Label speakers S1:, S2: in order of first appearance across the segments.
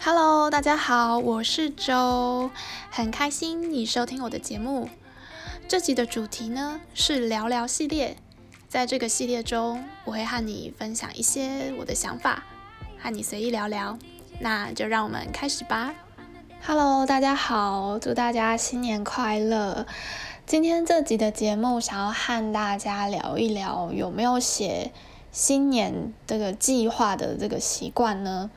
S1: Hello，大家好，我是周，很开心你收听我的节目。这集的主题呢是聊聊系列，在这个系列中，我会和你分享一些我的想法，和你随意聊聊。那就让我们开始吧。Hello，大家好，祝大家新年快乐。今天这集的节目想要和大家聊一聊，有没有写新年这个计划的这个习惯呢？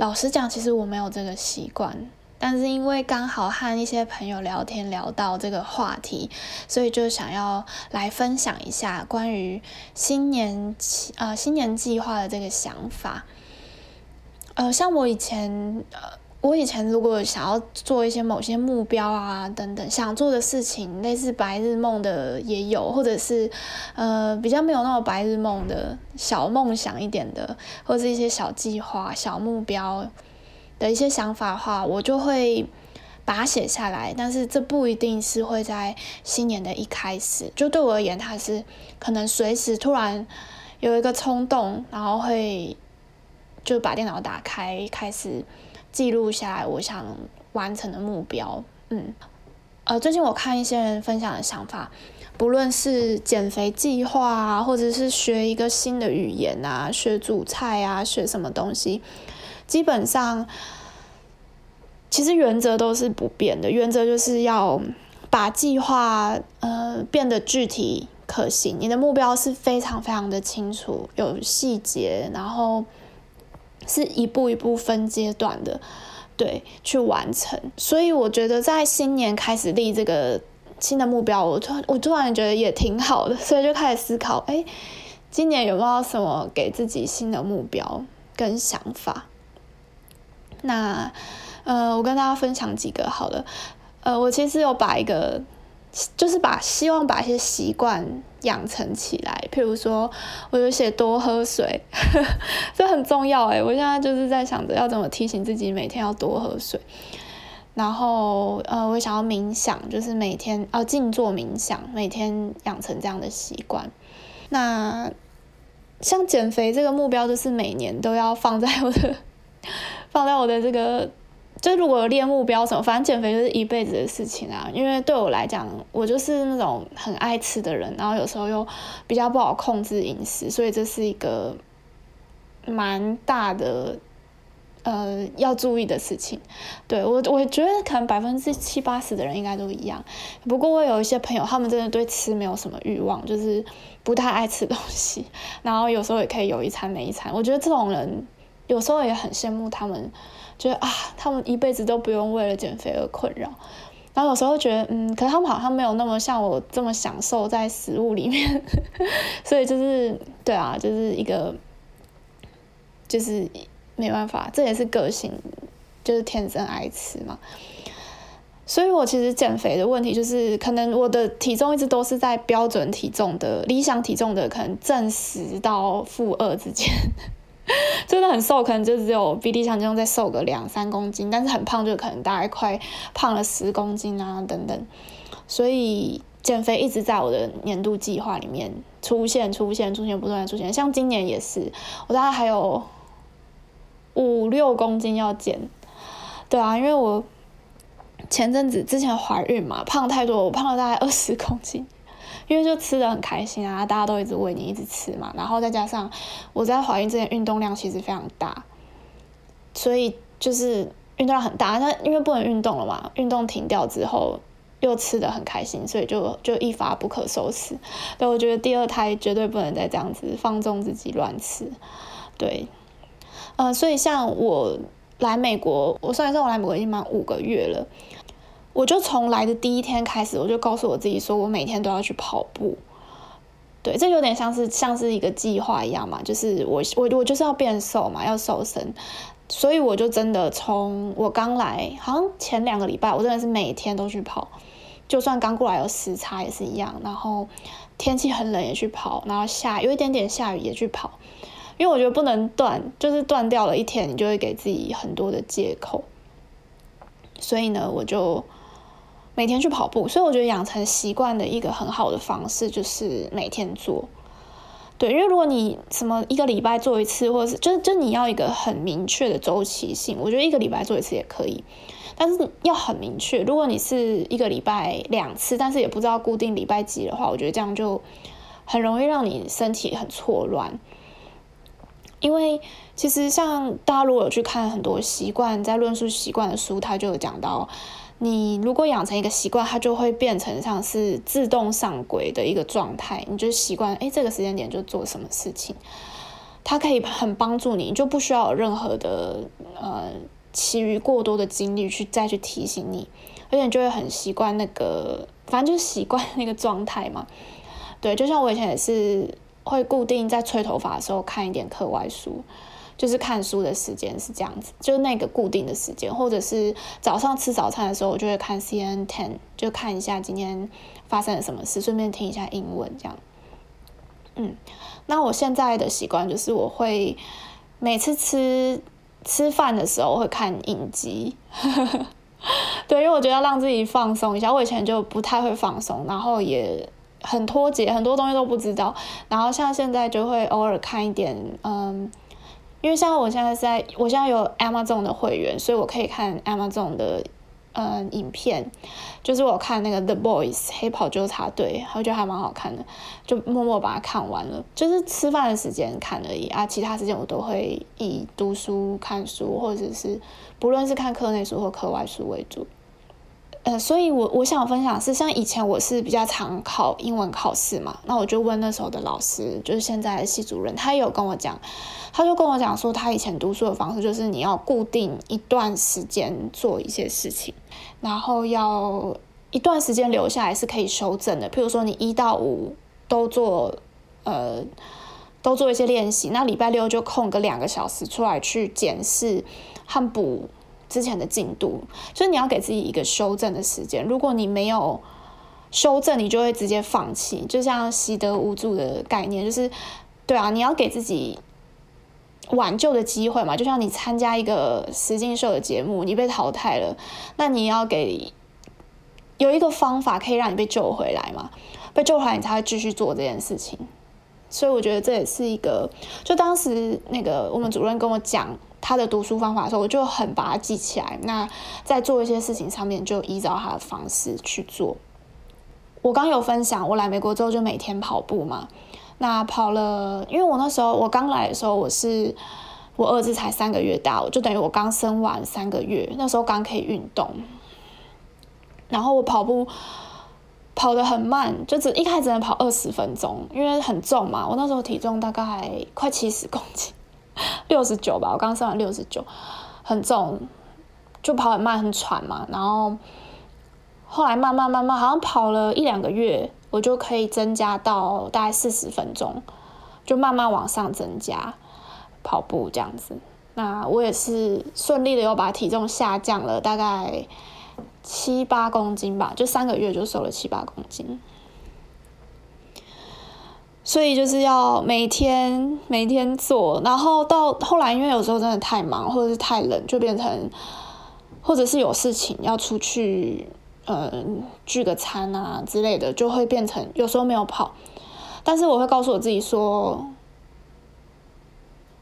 S1: 老实讲，其实我没有这个习惯，但是因为刚好和一些朋友聊天聊到这个话题，所以就想要来分享一下关于新年呃新年计划的这个想法。呃，像我以前呃。我以前如果想要做一些某些目标啊等等想做的事情，类似白日梦的也有，或者是呃比较没有那么白日梦的小梦想一点的，或者是一些小计划、小目标的一些想法的话，我就会把它写下来。但是这不一定是会在新年的一开始，就对我而言，它是可能随时突然有一个冲动，然后会就把电脑打开开始。记录下来我想完成的目标，嗯，呃，最近我看一些人分享的想法，不论是减肥计划啊，或者是学一个新的语言啊，学煮菜啊，学什么东西，基本上其实原则都是不变的，原则就是要把计划呃变得具体可行，你的目标是非常非常的清楚，有细节，然后。是一步一步分阶段的，对，去完成。所以我觉得在新年开始立这个新的目标，我突然我突然觉得也挺好的，所以就开始思考，哎，今年有没有什么给自己新的目标跟想法？那呃，我跟大家分享几个好了。呃，我其实有把一个。就是把希望把一些习惯养成起来，譬如说，我就写多喝水，这很重要诶，我现在就是在想着要怎么提醒自己每天要多喝水，然后呃，我想要冥想，就是每天呃静坐冥想，每天养成这样的习惯。那像减肥这个目标，就是每年都要放在我的 放在我的这个。就如果有列目标什么，反正减肥就是一辈子的事情啊。因为对我来讲，我就是那种很爱吃的人，然后有时候又比较不好控制饮食，所以这是一个蛮大的呃要注意的事情。对，我，我觉得可能百分之七八十的人应该都一样。不过我有一些朋友，他们真的对吃没有什么欲望，就是不太爱吃东西，然后有时候也可以有一餐没一餐。我觉得这种人有时候也很羡慕他们。觉得啊，他们一辈子都不用为了减肥而困扰，然后有时候觉得，嗯，可是他们好像没有那么像我这么享受在食物里面，所以就是对啊，就是一个，就是没办法，这也是个性，就是天生爱吃嘛。所以我其实减肥的问题就是，可能我的体重一直都是在标准体重的理想体重的可能正十到负二之间。真的很瘦，可能就只有比理想体重再瘦个两三公斤，但是很胖就可能大概快胖了十公斤啊等等，所以减肥一直在我的年度计划里面出现、出现、出现，不断的出现。像今年也是，我大概还有五六公斤要减。对啊，因为我前阵子之前怀孕嘛，胖太多，我胖了大概二十公斤。因为就吃得很开心啊，大家都一直喂你一直吃嘛，然后再加上我在怀孕之前运动量其实非常大，所以就是运动量很大。那因为不能运动了嘛，运动停掉之后又吃得很开心，所以就就一发不可收拾。对，我觉得第二胎绝对不能再这样子放纵自己乱吃。对，呃，所以像我来美国，我算一算我来美国已经满五个月了。我就从来的第一天开始，我就告诉我自己说，我每天都要去跑步。对，这有点像是像是一个计划一样嘛，就是我我我就是要变瘦嘛，要瘦身，所以我就真的从我刚来，好像前两个礼拜，我真的是每天都去跑，就算刚过来有时差也是一样，然后天气很冷也去跑，然后下有一点点下雨也去跑，因为我觉得不能断，就是断掉了一天，你就会给自己很多的借口，所以呢，我就。每天去跑步，所以我觉得养成习惯的一个很好的方式就是每天做。对，因为如果你什么一个礼拜做一次，或者是就就你要一个很明确的周期性，我觉得一个礼拜做一次也可以，但是要很明确。如果你是一个礼拜两次，但是也不知道固定礼拜几的话，我觉得这样就很容易让你身体很错乱。因为其实像大家如果有去看很多习惯在论述习惯的书，他就有讲到。你如果养成一个习惯，它就会变成像是自动上轨的一个状态。你就习惯，哎，这个时间点就做什么事情，它可以很帮助你，你就不需要有任何的呃其余过多的精力去再去提醒你，而且你就会很习惯那个，反正就是习惯那个状态嘛。对，就像我以前也是会固定在吹头发的时候看一点课外书。就是看书的时间是这样子，就那个固定的时间，或者是早上吃早餐的时候，我就会看 C N Ten，就看一下今天发生了什么事，顺便听一下英文这样。嗯，那我现在的习惯就是我会每次吃吃饭的时候会看影集，对，因为我觉得让自己放松一下。我以前就不太会放松，然后也很脱节，很多东西都不知道。然后像现在就会偶尔看一点，嗯。因为像我现在在，我现在有 Amazon 的会员，所以我可以看 Amazon 的嗯影片，就是我看那个 The Boys 黑袍纠察队，我觉得还蛮好看的，就默默把它看完了。就是吃饭的时间看而已啊，其他时间我都会以读书、看书，或者是不论是看课内书或课外书为主。呃，所以我我想分享是，像以前我是比较常考英文考试嘛，那我就问那时候的老师，就是现在的系主任，他也有跟我讲，他就跟我讲说，他以前读书的方式就是你要固定一段时间做一些事情，然后要一段时间留下来是可以修正的，譬如说你一到五都做，呃，都做一些练习，那礼拜六就空个两个小时出来去检视和补。之前的进度，所以你要给自己一个修正的时间。如果你没有修正，你就会直接放弃。就像习得无助的概念，就是对啊，你要给自己挽救的机会嘛。就像你参加一个实境秀的节目，你被淘汰了，那你要给有一个方法可以让你被救回来嘛？被救回来，你才会继续做这件事情。所以我觉得这也是一个，就当时那个我们主任跟我讲。他的读书方法的时候，我就很把它记起来。那在做一些事情上面，就依照他的方式去做。我刚有分享，我来美国之后就每天跑步嘛。那跑了，因为我那时候我刚来的时候，我是我儿子才三个月大，我就等于我刚生完三个月，那时候刚可以运动。然后我跑步跑得很慢，就只一开始能跑二十分钟，因为很重嘛。我那时候体重大概快七十公斤。六十九吧，我刚上完六十九，很重，就跑很慢很喘嘛。然后后来慢慢慢慢，好像跑了一两个月，我就可以增加到大概四十分钟，就慢慢往上增加跑步这样子。那我也是顺利的又把体重下降了大概七八公斤吧，就三个月就瘦了七八公斤。所以就是要每天每天做，然后到后来，因为有时候真的太忙或者是太冷，就变成，或者是有事情要出去，呃，聚个餐啊之类的，就会变成有时候没有跑。但是我会告诉我自己说，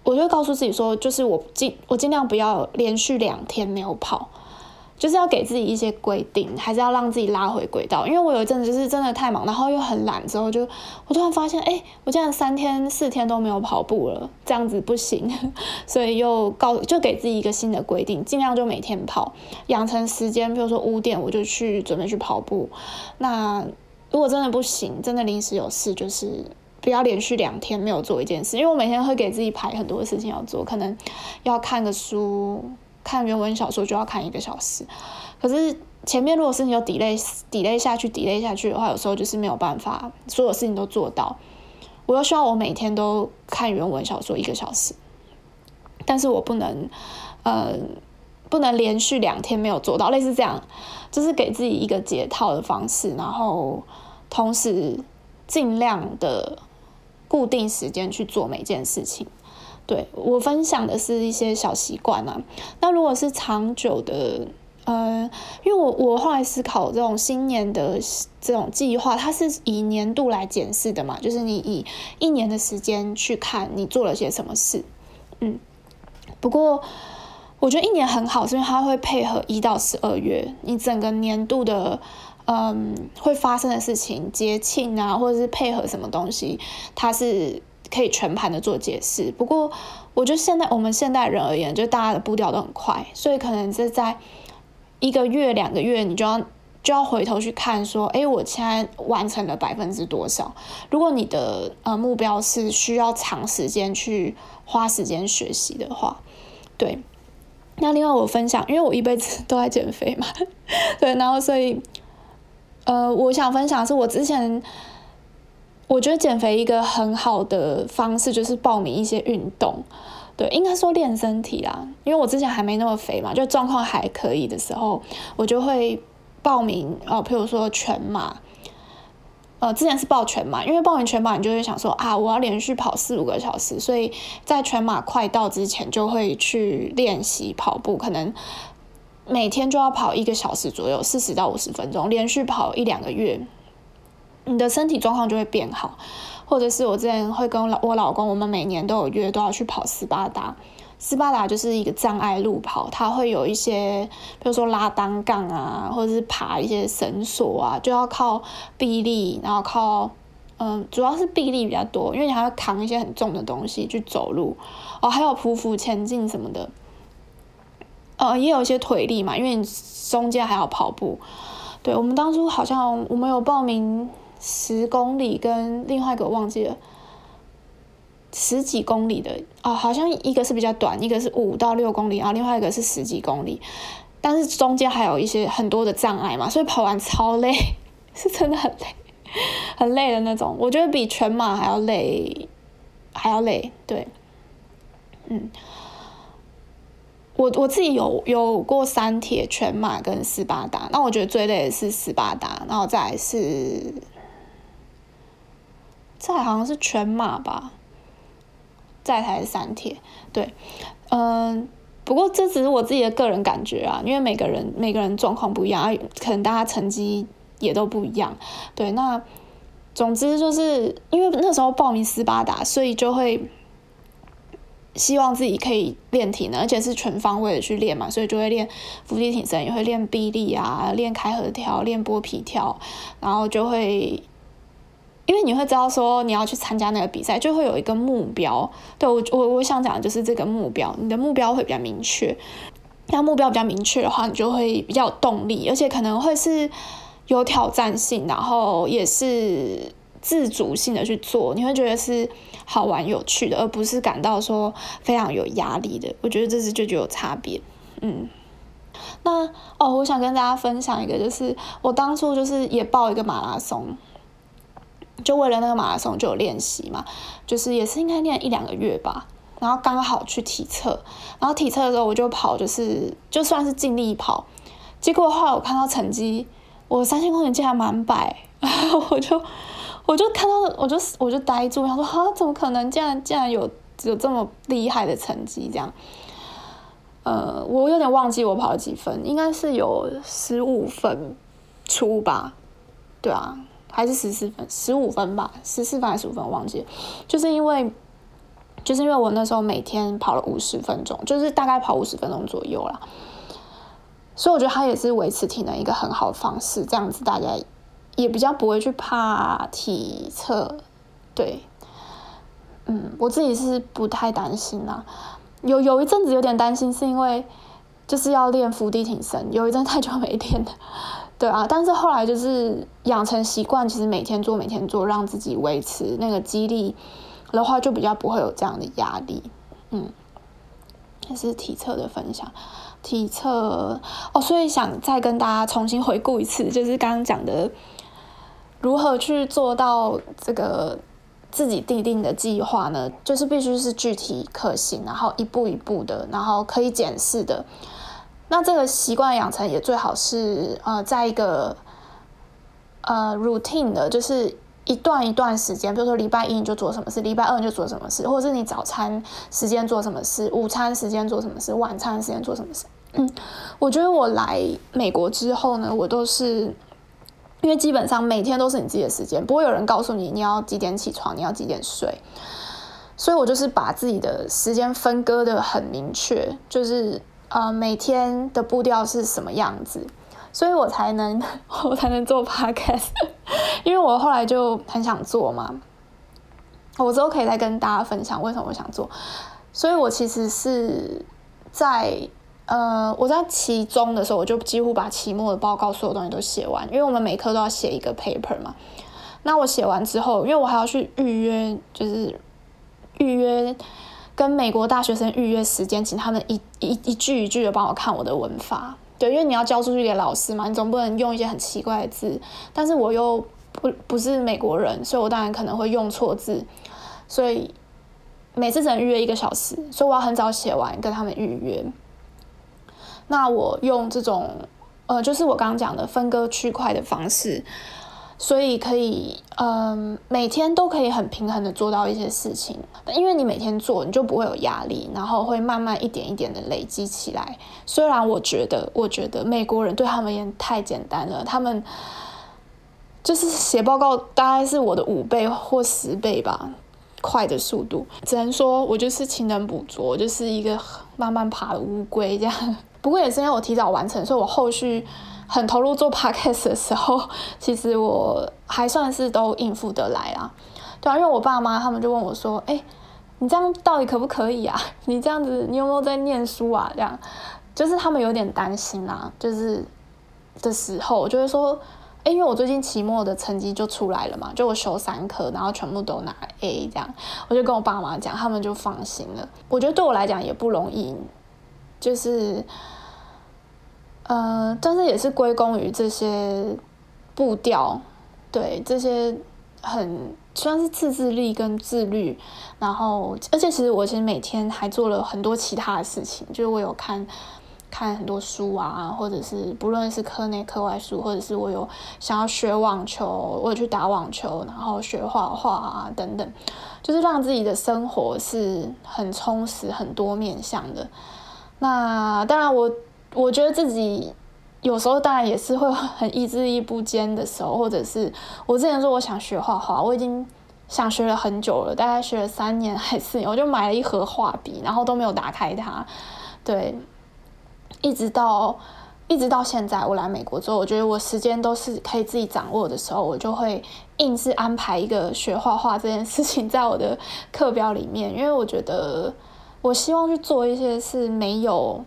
S1: 我就会告诉自己说，就是我尽我尽量不要连续两天没有跑。就是要给自己一些规定，还是要让自己拉回轨道。因为我有一阵子就是真的太忙，然后又很懒，之后就我突然发现，哎，我竟然三天四天都没有跑步了，这样子不行。所以又告就给自己一个新的规定，尽量就每天跑，养成时间。比如说五点我就去准备去跑步。那如果真的不行，真的临时有事，就是不要连续两天没有做一件事。因为我每天会给自己排很多事情要做，可能要看个书。看原文小说就要看一个小时，可是前面如果是你有 delay delay 下去 delay 下去的话，有时候就是没有办法所有事情都做到。我又希望我每天都看原文小说一个小时，但是我不能，呃，不能连续两天没有做到，类似这样，就是给自己一个解套的方式，然后同时尽量的固定时间去做每件事情。对，我分享的是一些小习惯啊，那如果是长久的，呃，因为我我后来思考这种新年的这种计划，它是以年度来检视的嘛，就是你以一年的时间去看你做了些什么事，嗯。不过我觉得一年很好，是因为它会配合一到十二月，你整个年度的嗯会发生的事情、节庆啊，或者是配合什么东西，它是可以全盘的做解释。不过我觉得现在我们现代人而言，就大家的步调都很快，所以可能是在。一个月、两个月，你就要就要回头去看，说，哎，我现在完成了百分之多少？如果你的呃目标是需要长时间去花时间学习的话，对。那另外我分享，因为我一辈子都在减肥嘛，对，然后所以，呃，我想分享是我之前，我觉得减肥一个很好的方式就是报名一些运动。对，应该说练身体啦，因为我之前还没那么肥嘛，就状况还可以的时候，我就会报名哦，譬如说全马，呃，之前是报全马，因为报名全马，你就会想说啊，我要连续跑四五个小时，所以在全马快到之前就会去练习跑步，可能每天就要跑一个小时左右，四十到五十分钟，连续跑一两个月，你的身体状况就会变好。或者是我之前会跟我老公，我们每年都有约，都要去跑斯巴达。斯巴达就是一个障碍路跑，它会有一些，比如说拉单杠啊，或者是爬一些绳索啊，就要靠臂力，然后靠，嗯，主要是臂力比较多，因为你还要扛一些很重的东西去走路，哦，还有匍匐前进什么的，呃，也有一些腿力嘛，因为你中间还要跑步。对，我们当初好像我们有报名。十公里跟另外一个忘记了，十几公里的哦，好像一个是比较短，一个是五到六公里，然后另外一个是十几公里，但是中间还有一些很多的障碍嘛，所以跑完超累，是真的很累，很累的那种。我觉得比全马还要累，还要累。对，嗯，我我自己有有过三铁、全马跟斯巴达，那我觉得最累的是斯巴达，然后再来是。在好像是全马吧，再才是三铁，对，嗯，不过这只是我自己的个人感觉啊，因为每个人每个人状况不一样啊，可能大家成绩也都不一样，对，那总之就是因为那时候报名斯巴达，所以就会希望自己可以练体能，而且是全方位的去练嘛，所以就会练伏地挺身，也会练臂力啊，练开合跳，练剥皮跳，然后就会。因为你会知道说你要去参加那个比赛，就会有一个目标。对，我我我想讲的就是这个目标，你的目标会比较明确。那目标比较明确的话，你就会比较有动力，而且可能会是有挑战性，然后也是自主性的去做。你会觉得是好玩有趣的，而不是感到说非常有压力的。我觉得这是就就有差别。嗯，那哦，我想跟大家分享一个，就是我当初就是也报一个马拉松。就为了那个马拉松就有练习嘛，就是也是应该练一两个月吧，然后刚好去体测，然后体测的时候我就跑，就是就算是尽力跑，结果后来我看到成绩，我三千公里竟然满百，我就我就看到我就我就呆住，然后说啊，怎么可能？竟然竟然有有这么厉害的成绩这样，呃，我有点忘记我跑了几分，应该是有十五分出吧，对啊。还是十四分，十五分吧，十四分还是十五分，我忘记了。就是因为，就是因为我那时候每天跑了五十分钟，就是大概跑五十分钟左右啦。所以我觉得它也是维持体能一个很好的方式。这样子大家也比较不会去怕体测。对，嗯，我自己是不太担心啦。有有一阵子有点担心，是因为就是要练伏地挺身，有一阵太久没练了。对啊，但是后来就是养成习惯，其实每天做，每天做，让自己维持那个激励的话，就比较不会有这样的压力。嗯，这是体测的分享，体测哦，所以想再跟大家重新回顾一次，就是刚刚讲的如何去做到这个自己订定的计划呢？就是必须是具体可行，然后一步一步的，然后可以检视的。那这个习惯养成也最好是呃，在一个呃 routine 的，就是一段一段时间，比如说礼拜一你就做什么事，礼拜二你就做什么事，或者是你早餐时间做什么事，午餐时间做什么事，晚餐时间做什么事，嗯，我觉得我来美国之后呢，我都是因为基本上每天都是你自己的时间，不会有人告诉你你要几点起床，你要几点睡，所以我就是把自己的时间分割得很明确，就是呃每天的步调是什么样子，所以我才能 我才能做 podcast，因为我后来就很想做嘛，我之后可以再跟大家分享为什么我想做，所以我其实是在。呃，我在期中的时候，我就几乎把期末的报告所有东西都写完，因为我们每科都要写一个 paper 嘛。那我写完之后，因为我还要去预约，就是预约跟美国大学生预约时间，请他们一一一句一句的帮我看我的文法。对，因为你要交出去给老师嘛，你总不能用一些很奇怪的字。但是我又不不是美国人，所以我当然可能会用错字，所以每次只能预约一个小时，所以我要很早写完跟他们预约。那我用这种，呃，就是我刚刚讲的分割区块的方式，所以可以，嗯、每天都可以很平衡的做到一些事情。因为你每天做，你就不会有压力，然后会慢慢一点一点的累积起来。虽然我觉得，我觉得美国人对他们也太简单了，他们就是写报告大概是我的五倍或十倍吧，快的速度。只能说我就是勤能补拙，就是一个慢慢爬的乌龟这样。不过也是因为我提早完成，所以我后续很投入做 podcast 的时候，其实我还算是都应付得来啦。对啊，因为我爸妈他们就问我说：“哎，你这样到底可不可以啊？你这样子，你有没有在念书啊？”这样，就是他们有点担心啦。就是的时候，我就会说：“哎，因为我最近期末的成绩就出来了嘛，就我修三科，然后全部都拿 A，这样，我就跟我爸妈讲，他们就放心了。我觉得对我来讲也不容易。”就是，呃，但是也是归功于这些步调，对这些很算是自制力跟自律，然后而且其实我其实每天还做了很多其他的事情，就是我有看看很多书啊，或者是不论是课内课外书，或者是我有想要学网球，我有去打网球，然后学画画啊等等，就是让自己的生活是很充实、很多面向的。那当然我，我我觉得自己有时候当然也是会很意志力不坚的时候，或者是我之前说我想学画画，我已经想学了很久了，大概学了三年还是四年，我就买了一盒画笔，然后都没有打开它，对，一直到一直到现在我来美国之后，我觉得我时间都是可以自己掌握的时候，我就会硬是安排一个学画画这件事情在我的课表里面，因为我觉得。我希望去做一些是没有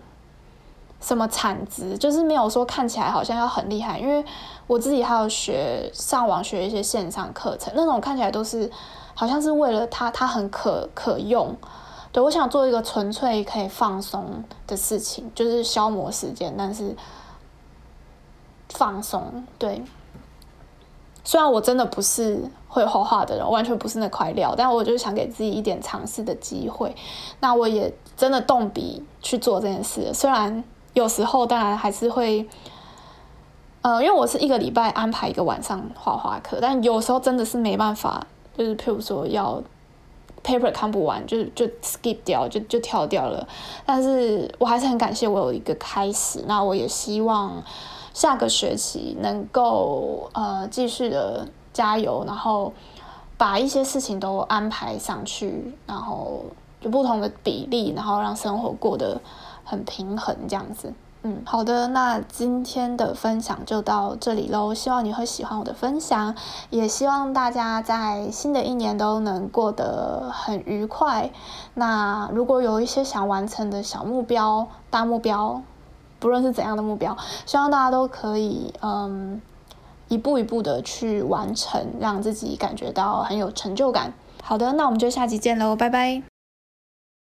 S1: 什么产值，就是没有说看起来好像要很厉害，因为我自己还有学上网学一些线上课程，那种看起来都是好像是为了它，它很可可用。对，我想做一个纯粹可以放松的事情，就是消磨时间，但是放松。对，虽然我真的不是。会画画的人完全不是那块料，但我就想给自己一点尝试的机会。那我也真的动笔去做这件事，虽然有时候当然还是会，呃，因为我是一个礼拜安排一个晚上画画课，但有时候真的是没办法，就是譬如说要 paper 看不完，就就 skip 掉，就就跳掉了。但是我还是很感谢我有一个开始，那我也希望下个学期能够呃继续的。加油，然后把一些事情都安排上去，然后就不同的比例，然后让生活过得很平衡，这样子。嗯，好的，那今天的分享就到这里喽。希望你会喜欢我的分享，也希望大家在新的一年都能过得很愉快。那如果有一些想完成的小目标、大目标，不论是怎样的目标，希望大家都可以，嗯。一步一步的去完成，让自己感觉到很有成就感。好的，那我们就下集见喽，拜拜。